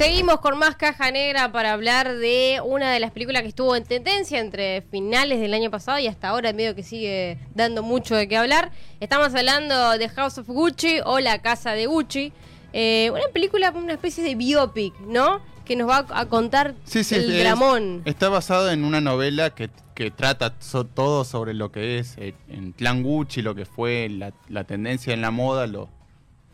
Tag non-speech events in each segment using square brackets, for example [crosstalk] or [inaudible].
Seguimos con más caja negra para hablar de una de las películas que estuvo en tendencia entre finales del año pasado y hasta ahora, medio que sigue dando mucho de qué hablar. Estamos hablando de House of Gucci o La Casa de Gucci. Eh, una película, una especie de biopic, ¿no? Que nos va a contar Sí, sí, el es- dramón. Está basado en una novela que, que trata so- todo sobre lo que es eh, en Clan Gucci, lo que fue la, la tendencia en la moda, lo-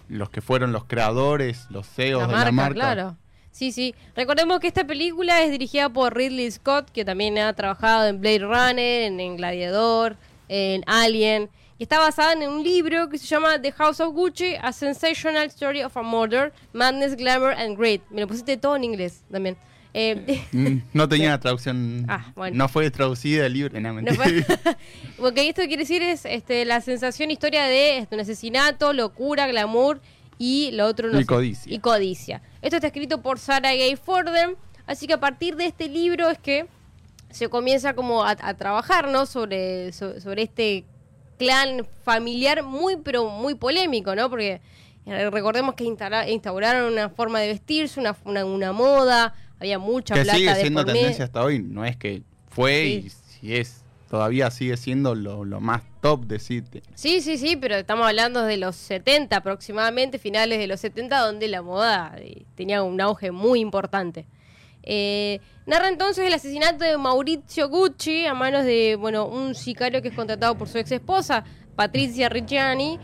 los que fueron los creadores, los CEOs la de marca, la marca. claro. Sí, sí. Recordemos que esta película es dirigida por Ridley Scott, que también ha trabajado en Blade Runner, en, en Gladiador, en Alien. Y está basada en un libro que se llama The House of Gucci, A Sensational Story of a Murder, Madness, Glamour and Greed. Me lo pusiste todo en inglés también. Eh, Mm, [laughs] No tenía la traducción. Ah, bueno. No fue traducida el libro. No, No fue- [laughs] [laughs] Porque esto quiere decir es este, la sensación, historia de este, un asesinato, locura, glamour y lo otro no Y sé. codicia. Y codicia. Esto está escrito por Sarah Gay Fordham. Así que a partir de este libro es que se comienza como a, a trabajar, ¿no? Sobre, so- sobre este clan familiar muy, pero muy polémico, ¿no? Porque eh, recordemos que instala- instauraron una forma de vestirse, una, una, una moda, había mucha que plata sigue de siendo medio. tendencia hasta hoy. No es que fue y si es. Todavía sigue siendo lo, lo más top de City. Sí, sí, sí, pero estamos hablando de los 70 aproximadamente, finales de los 70, donde la moda eh, tenía un auge muy importante. Eh, narra entonces el asesinato de Maurizio Gucci a manos de bueno un sicario que es contratado por su ex esposa, Patricia Ricciani.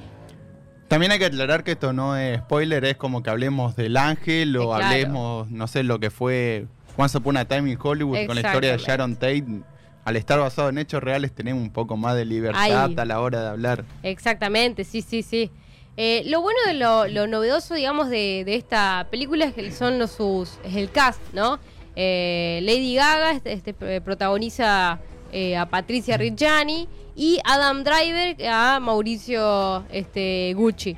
También hay que aclarar que esto no es spoiler, es como que hablemos del ángel o claro. hablemos, no sé, lo que fue Once Upon a Time in Hollywood con la historia de Sharon Tate. Al estar basado en hechos reales tenemos un poco más de libertad Ay. a la hora de hablar. Exactamente, sí, sí, sí. Eh, lo bueno de lo, lo novedoso, digamos, de, de esta película es que son los sus, es el cast, ¿no? Eh, Lady Gaga este, este, eh, protagoniza eh, a Patricia Ricciani y Adam Driver a Mauricio este, Gucci.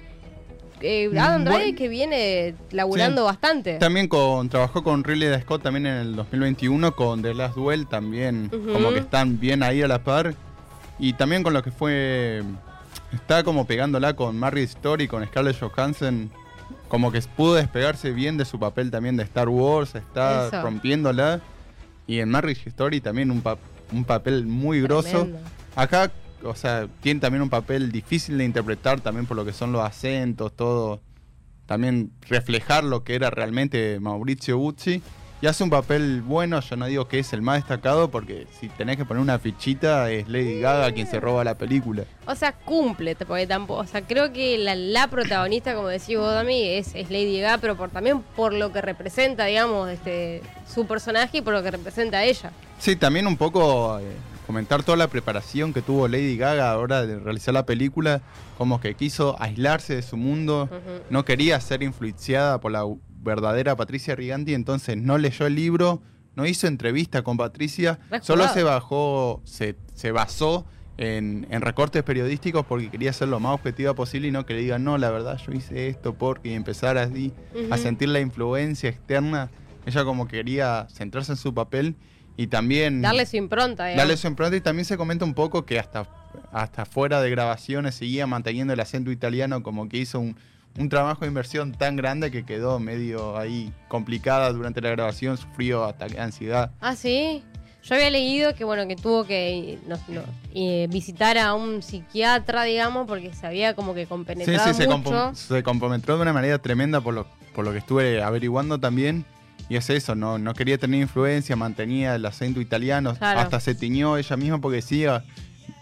Eh, Adam Mm, Driver bueno. que viene laburando Sí. bastante. También con trabajó con Ridley Scott también en el 2021 con The Last Duel también como que están bien ahí a la par y también con lo que fue está como pegándola con Marriage Story con Scarlett Johansson como que pudo despegarse bien de su papel también de Star Wars está Eso. rompiéndola y en Marriage Story también un, pa- un papel muy grosso acá o sea tiene también un papel difícil de interpretar también por lo que son los acentos todo también reflejar lo que era realmente Mauricio Gucci. Y hace un papel bueno, yo no digo que es el más destacado, porque si tenés que poner una fichita, es Lady Gaga quien se roba la película. O sea, cumple, porque tampoco, o sea, creo que la, la protagonista, como decís vos, Dami, es, es Lady Gaga, pero por, también por lo que representa, digamos, este su personaje y por lo que representa a ella. Sí, también un poco eh, comentar toda la preparación que tuvo Lady Gaga a la hora de realizar la película, como que quiso aislarse de su mundo, no quería ser influenciada por la verdadera Patricia Riganti, entonces no leyó el libro, no hizo entrevista con Patricia, solo se bajó, se, se basó en, en recortes periodísticos porque quería ser lo más objetiva posible y no que le digan, no, la verdad yo hice esto porque empezar así a sentir la influencia externa. Ella como quería centrarse en su papel y también Darle su impronta, digamos. darle su impronta y también se comenta un poco que hasta, hasta fuera de grabaciones seguía manteniendo el acento italiano como que hizo un, un trabajo de inversión tan grande que quedó medio ahí complicada durante la grabación, sufrió ataque ansiedad. Ah, sí. Yo había leído que, bueno, que tuvo que no, no, eh, visitar a un psiquiatra, digamos, porque se había como que Sí, compenetrado sí, se, mucho. compo- se comprometró de una manera tremenda por lo, por lo que estuve averiguando también. Y es eso, no, no quería tener influencia, mantenía el acento italiano, Claro. hasta se tiñó ella misma porque decía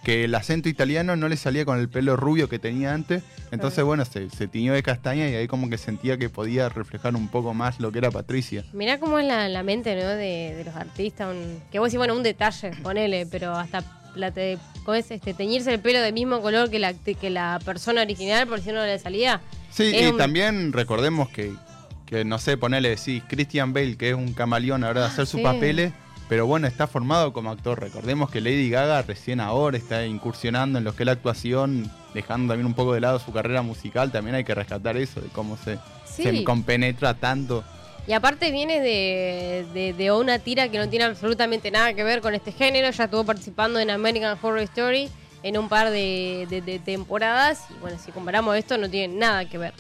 que el acento italiano no le salía con el pelo rubio que tenía antes. Entonces, Claro. bueno, se, se tiñó de castaña y ahí como que sentía que podía reflejar un poco más lo que era Patricia. Mirá cómo es la, la mente, ¿no? De, de los artistas. un- que vos decís, bueno, un detalle, ponele, pero hasta la te- ¿cómo es? Este, teñirse el pelo del mismo color que la, que la persona original, por si no le salía. Sí, Es y un- también recordemos que, que, no sé, ponerle, decís, Christian Bale, que es un camaleón ahora de hacer sus sí. papeles, pero bueno, está formado como actor. Recordemos que Lady Gaga recién ahora está incursionando en lo que es la actuación, dejando también un poco de lado su carrera musical. También hay que rescatar eso, de cómo se, Sí. se compenetra tanto. Y aparte viene de, de, de una tira que no tiene absolutamente nada que ver con este género. Ya estuvo participando en American Horror Story en un par de, de- de temporadas. Y bueno, si comparamos esto, no tiene nada que ver.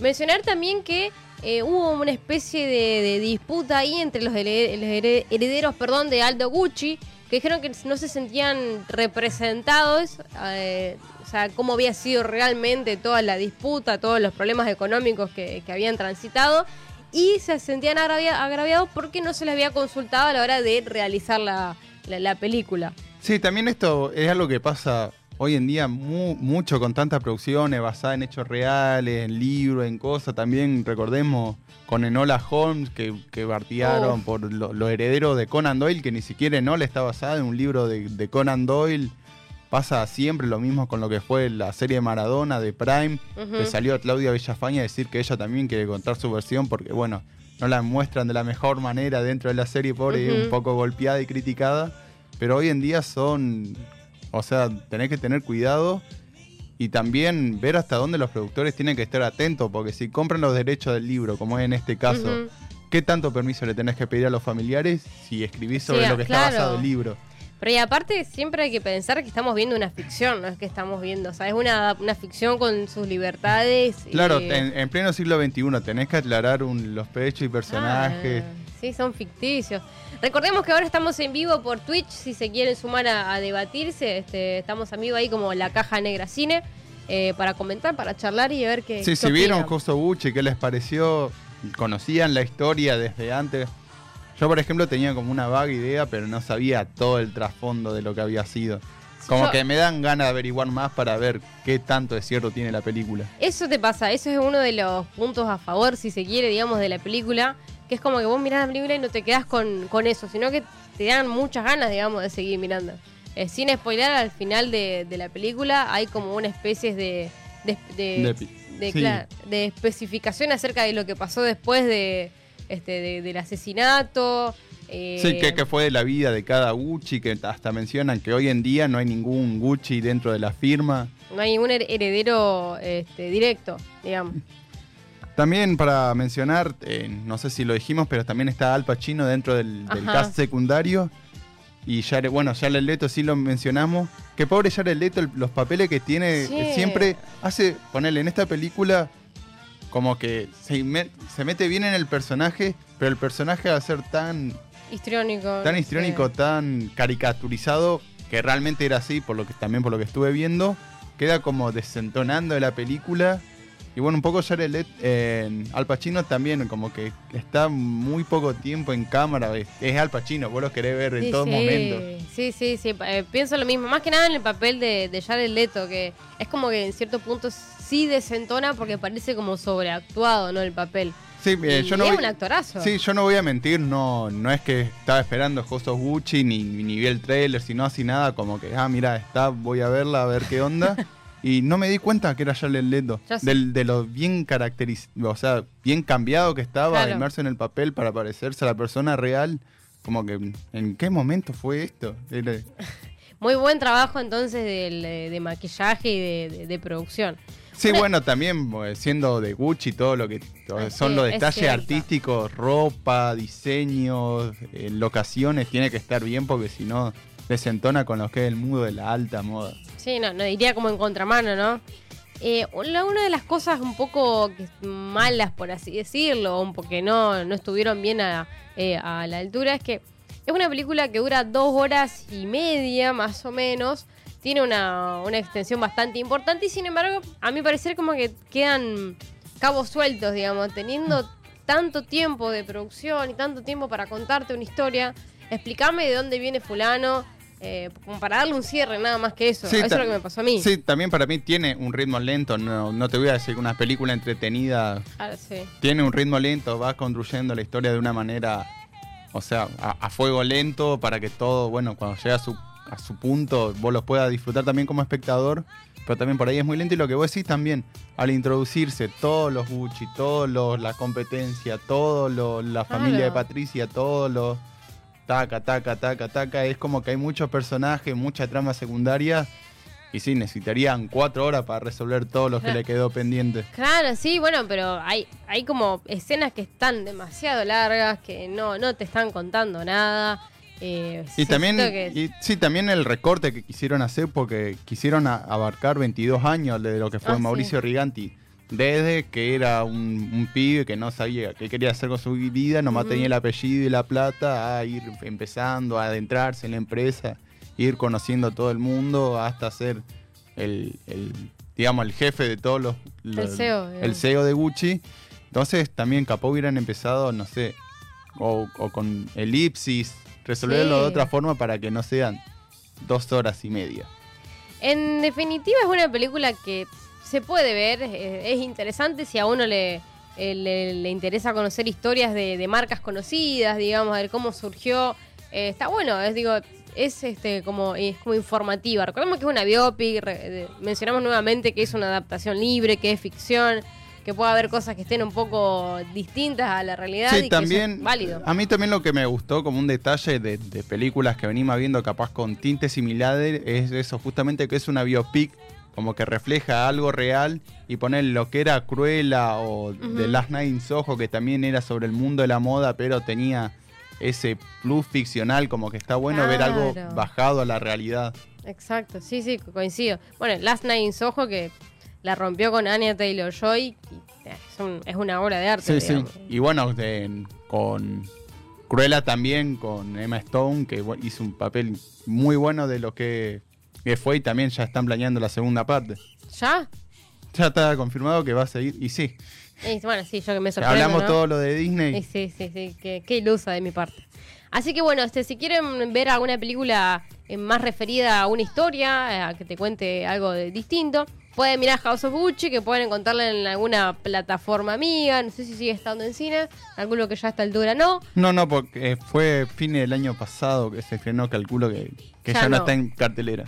Mencionar también que eh, hubo una especie de, disputa ahí entre los herederos perdón, de Aldo Gucci, que dijeron que no se sentían representados, eh, o sea, cómo había sido realmente toda la disputa, todos los problemas económicos que, habían transitado, y se sentían agraviados porque no se les había consultado a la hora de realizar la, la película. Sí, también esto es algo que pasa hoy en día mucho con tantas producciones basadas en hechos reales, en libros, en cosas. También recordemos con Enola Holmes que, que bartearon por los herederos de Conan Doyle, que ni siquiera Enola está basada en un libro de, Conan Doyle. Pasa siempre lo mismo con lo que fue la serie de Maradona de Prime, que salió a Claudia Villafaña a decir que ella también quiere contar su versión porque, bueno, no la muestran de la mejor manera dentro de la serie, pobre, y un poco golpeada y criticada. Pero hoy en día son o sea, tenés que tener cuidado y también ver hasta dónde los productores tienen que estar atentos, porque si compran los derechos del libro, como es en este caso, ¿qué tanto permiso le tenés que pedir a los familiares si escribís sobre lo que está basado el libro? Pero y aparte siempre hay que pensar que estamos viendo una ficción, no es que estamos viendo, o sea, es una, ficción con sus libertades. Claro, en, pleno siglo XXI tenés que aclarar los pechos y personajes. Ah, sí, son ficticios. Recordemos que ahora estamos en vivo por Twitch, si se quieren sumar a, debatirse, este, estamos en vivo ahí como la caja negra cine. Eh, para comentar, para charlar y ver qué. Sí, si vieron Joso Bucci, qué les pareció, conocían la historia desde antes. Yo, por ejemplo, tenía como una vaga idea, pero no sabía todo el trasfondo de lo que había sido. Como que me dan ganas de averiguar más para ver qué tanto de cierto tiene la película. Eso te pasa, eso es uno de los puntos a favor, si se quiere, digamos, de la película que es como que vos mirás la película y no te quedás con, eso, sino que te dan muchas ganas, digamos, de seguir mirando. Eh, sin spoiler, al final de, la película hay como una especie de, de, especificación acerca de lo que pasó después de, este, del asesinato. Eh, sí, que, fue de la vida de cada Gucci, que hasta mencionan que hoy en día no hay ningún Gucci dentro de la firma. No hay ningún heredero este, directo, digamos. [laughs] También para mencionar, eh, no sé si lo dijimos, pero también está Al Pacino dentro del, cast secundario. Y Jared, bueno, Jared Leto sí lo mencionamos. Que pobre Jared Leto, los papeles que tiene, siempre hace, ponerle en esta película, como que se, mete bien en el personaje, pero el personaje va a ser tan... Histriónico. Tan histriónico, tan caricaturizado, que realmente era así, por lo que, también por lo que estuve viendo. Queda como desentonando de la película y bueno, un poco Jared Leto, en Al Pacino también, como que está muy poco tiempo en cámara. Es, Al Pacino, vos lo querés ver en todo momento. Sí, sí, sí. Eh, pienso lo mismo. Más que nada en el papel de, de Jared Leto, que es como que en cierto punto sí desentona porque parece como sobreactuado, ¿no? El papel. Sí, eh, yo no es un actorazo. Sí, yo no voy a mentir, no, no es que estaba esperando Josos Gucci ni, ni vi el trailer, sino así nada, como que, ah, mira, está, voy a verla, a ver qué onda. [laughs] Y no me di cuenta que era Jared Leto. Del, de lo bien caracterizado, o sea, bien cambiado que estaba, inmerso en el papel para parecerse a la persona real. Como que, ¿en qué momento fue esto? [laughs] Muy buen trabajo entonces de, maquillaje y de, producción. Sí, bueno, también pues, siendo de Gucci, todo lo que son los detalles artísticos, ropa, diseños, eh, locaciones, tiene que estar bien porque si no desentona con lo que es el mundo de la alta moda. Sí, no, diría como en contramano, ¿no? Eh, una de las cosas un poco malas, por así decirlo, un porque no, no estuvieron bien eh, a, la altura, es que es una película que dura dos horas y media, más o menos. Tiene una, una extensión bastante importante y sin embargo, a mi parecer como que quedan cabos sueltos, digamos, teniendo tanto tiempo de producción y tanto tiempo para contarte una historia. Explícame de dónde viene fulano, eh, como para darle un cierre, nada más que eso. eso es lo que me pasó a mí. Sí, también para mí tiene un ritmo lento. No, no te voy a decir que una película entretenida. Ah, sí. Tiene un ritmo lento, va construyendo la historia de una manera, o sea, a, fuego lento para que todo, bueno, cuando llega a su, a su punto, vos lo puedas disfrutar también como espectador. Pero también por ahí es muy lento y lo que vos decís también, al introducirse todos los Gucci, todos los, la competencia, todos la familia de Patricia, todos los taca, taca, taca, taca. Es como que hay muchos personajes, mucha trama secundaria. Y sí, necesitarían cuatro horas para resolver todo lo que le quedó pendiente. [laughs] Claro, sí, bueno, pero hay, hay como escenas que están demasiado largas, que no, no te están contando nada. Eh, y también, sí, también el recorte que quisieron hacer, porque quisieron abarcar 22 años de lo que fue ah, Mauricio Riganti desde que era un, un pibe que no sabía qué quería hacer con su vida, nomás Ujú. tenía el apellido y la plata, a ir empezando a adentrarse en la empresa, ir conociendo a todo el mundo hasta ser el, el, digamos, el jefe de todos los... los- CEO, el. CEO de Gucci. Entonces también capaz hubieran empezado, no sé, o, o con elipsis, resolverlo Sí. de otra forma para que no sean dos horas y media. En definitiva es una película que se puede ver, es interesante si a uno le, eh, le, le interesa conocer historias de, de marcas conocidas, digamos, de cómo surgió. Eh, está bueno, es digo, es este como es como informativa. Recordemos que es una biopic, re- mencionamos nuevamente que es una adaptación libre, que es ficción, que puede haber cosas que estén un poco distintas a la realidad y Sí, que eso es también. válido. A mí también lo que me gustó como un detalle de, de películas que venimos viendo capaz con tintes similares es eso, justamente que es una biopic como que refleja algo real y poner lo que era Cruella o Ujú. The Last Night in Soho que también era sobre el mundo de la moda pero tenía ese plus ficcional como que está bueno ver algo bajado a la realidad. Exacto, sí, sí, co- coincido. Bueno, Last Night in Soho que la rompió con Anya Taylor Joy eh, es, un- es una obra de arte. Sí, sí. Y bueno, de- con Cruella también, con Emma Stone, que hizo un papel muy bueno de lo que, que fue y también ya están planeando la segunda parte. ¿Ya? Ya está confirmado que va a seguir. Y sí, Y bueno, sí, yo que me sorprendo. hablamos ¿no? todo lo de Disney. Y sí, sí, sí, qué, qué ilusa de mi parte. Así que bueno, este, si quieren ver alguna película eh, más referida a una historia, eh, a que te cuente algo de distinto, pueden mirar House of Gucci, que pueden encontrarla en alguna plataforma amiga, no sé si sigue estando en cine, calculo que ya a esta altura no. No, no, porque fue fin del año pasado que se estrenó, calculo que, que Ya ya, no no. está en cartelera.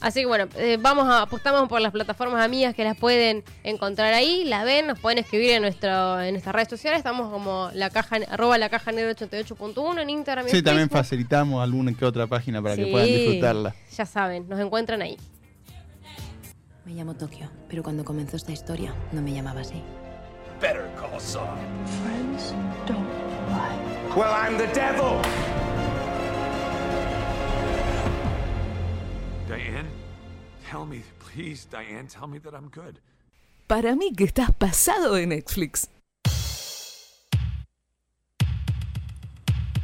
Así que bueno, eh, vamos a, apostamos por las plataformas amigas que las pueden encontrar ahí, las ven, nos pueden escribir en nuestro en nuestras redes sociales, estamos como la caja arroba la caja negra 88.1 en Instagram Sí, en también Facebook. facilitamos alguna que otra página para que puedan disfrutarla. Ya saben, nos encuentran ahí. Me llamo Tokio, pero cuando comenzó esta historia no me llamaba así. Better call Saul. Friends don't lie. Well, I'm the devil. Diane, tell me, please, Diane, tell me that I'm good. Para mí que estás pasado de Netflix.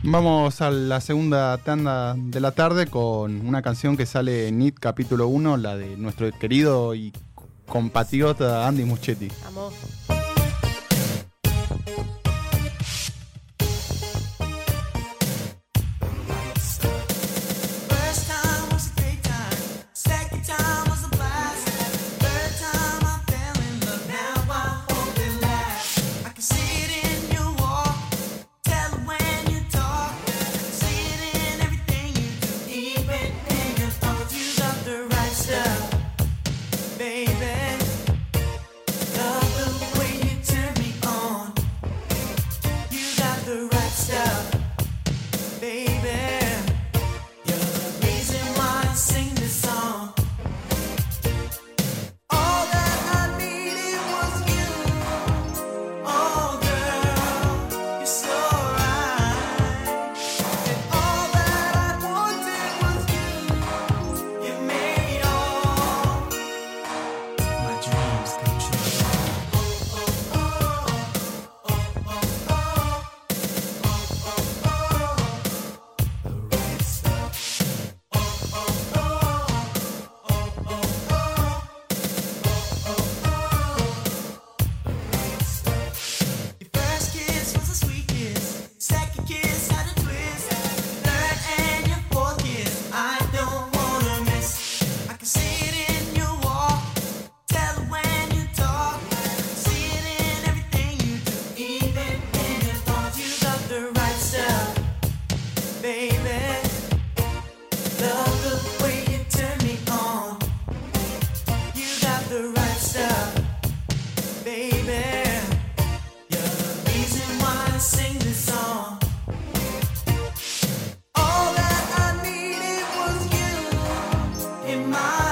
Vamos a la segunda tanda de la tarde con una canción que sale en IT capítulo 1, la de nuestro querido y compatriota Andy Muschietti. Vamos. my